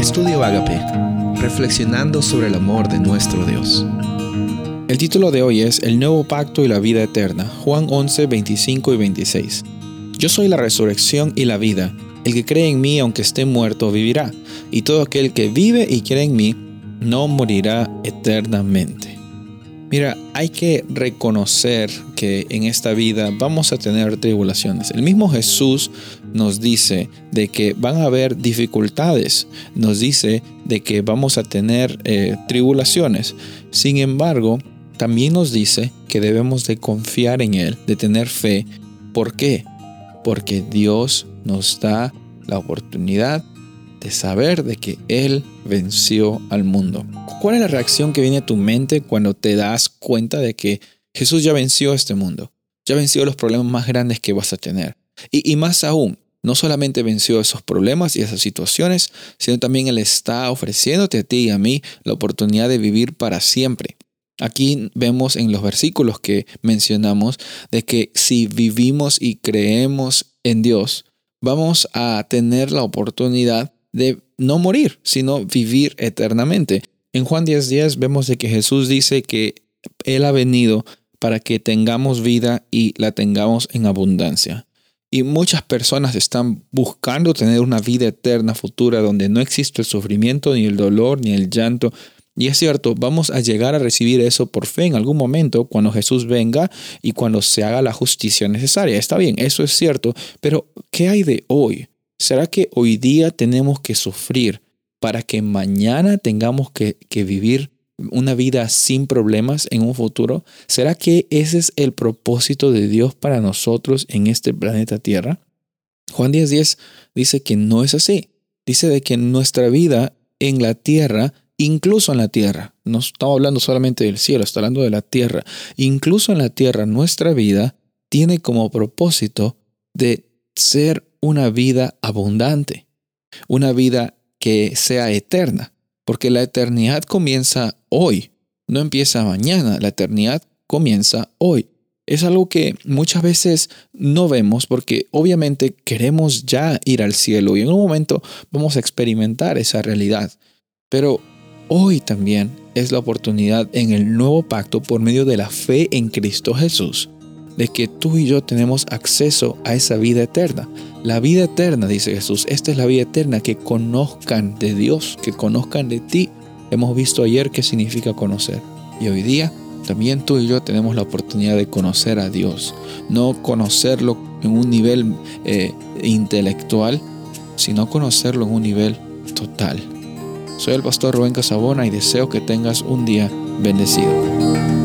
Estudio Agape, reflexionando sobre el amor de nuestro Dios. El título de hoy es El nuevo pacto y la vida eterna, Juan 11, 25 y 26. Yo soy la resurrección y la vida. El que cree en mí, aunque esté muerto, vivirá. Y todo aquel que vive y cree en mí, no morirá eternamente. Mira, hay que reconocer que en esta vida vamos a tener tribulaciones. El mismo Jesús nos dice de que van a haber dificultades, nos dice de que vamos a tener eh, tribulaciones. Sin embargo, también nos dice que debemos de confiar en Él, de tener fe. ¿Por qué? Porque Dios nos da la oportunidad de saber de que Él venció al mundo. ¿Cuál es la reacción que viene a tu mente cuando te das cuenta de que Jesús ya venció este mundo? Ya venció los problemas más grandes que vas a tener. Y, y más aún, no solamente venció esos problemas y esas situaciones, sino también Él está ofreciéndote a ti y a mí la oportunidad de vivir para siempre. Aquí vemos en los versículos que mencionamos de que si vivimos y creemos en Dios, vamos a tener la oportunidad de no morir, sino vivir eternamente. En Juan 10:10 10 vemos de que Jesús dice que Él ha venido para que tengamos vida y la tengamos en abundancia. Y muchas personas están buscando tener una vida eterna futura donde no existe el sufrimiento, ni el dolor, ni el llanto. Y es cierto, vamos a llegar a recibir eso por fe en algún momento cuando Jesús venga y cuando se haga la justicia necesaria. Está bien, eso es cierto, pero ¿qué hay de hoy? ¿Será que hoy día tenemos que sufrir para que mañana tengamos que, vivir una vida sin problemas en un futuro? ¿Será que ese es el propósito de Dios para nosotros en este planeta Tierra? Juan 10:10 dice que no es así. Dice de que nuestra vida en la tierra, incluso en la tierra, no estamos hablando solamente del cielo, está hablando de la tierra, incluso en la tierra nuestra vida tiene como propósito de ser una vida abundante, una vida que sea eterna, porque la eternidad comienza hoy, no empieza mañana, la eternidad comienza hoy. Es algo que muchas veces no vemos porque obviamente queremos ya ir al cielo y en un momento vamos a experimentar esa realidad. Pero hoy también es la oportunidad en el nuevo pacto por medio de la fe en Cristo Jesús de que tú y yo tenemos acceso a esa vida eterna. La vida eterna, dice Jesús, esta es la vida eterna, que conozcan de Dios, que conozcan de ti. Hemos visto ayer qué significa conocer. Y hoy día también tú y yo tenemos la oportunidad de conocer a Dios. No conocerlo en un nivel eh, intelectual, sino conocerlo en un nivel total. Soy el pastor Rubén Casabona y deseo que tengas un día bendecido.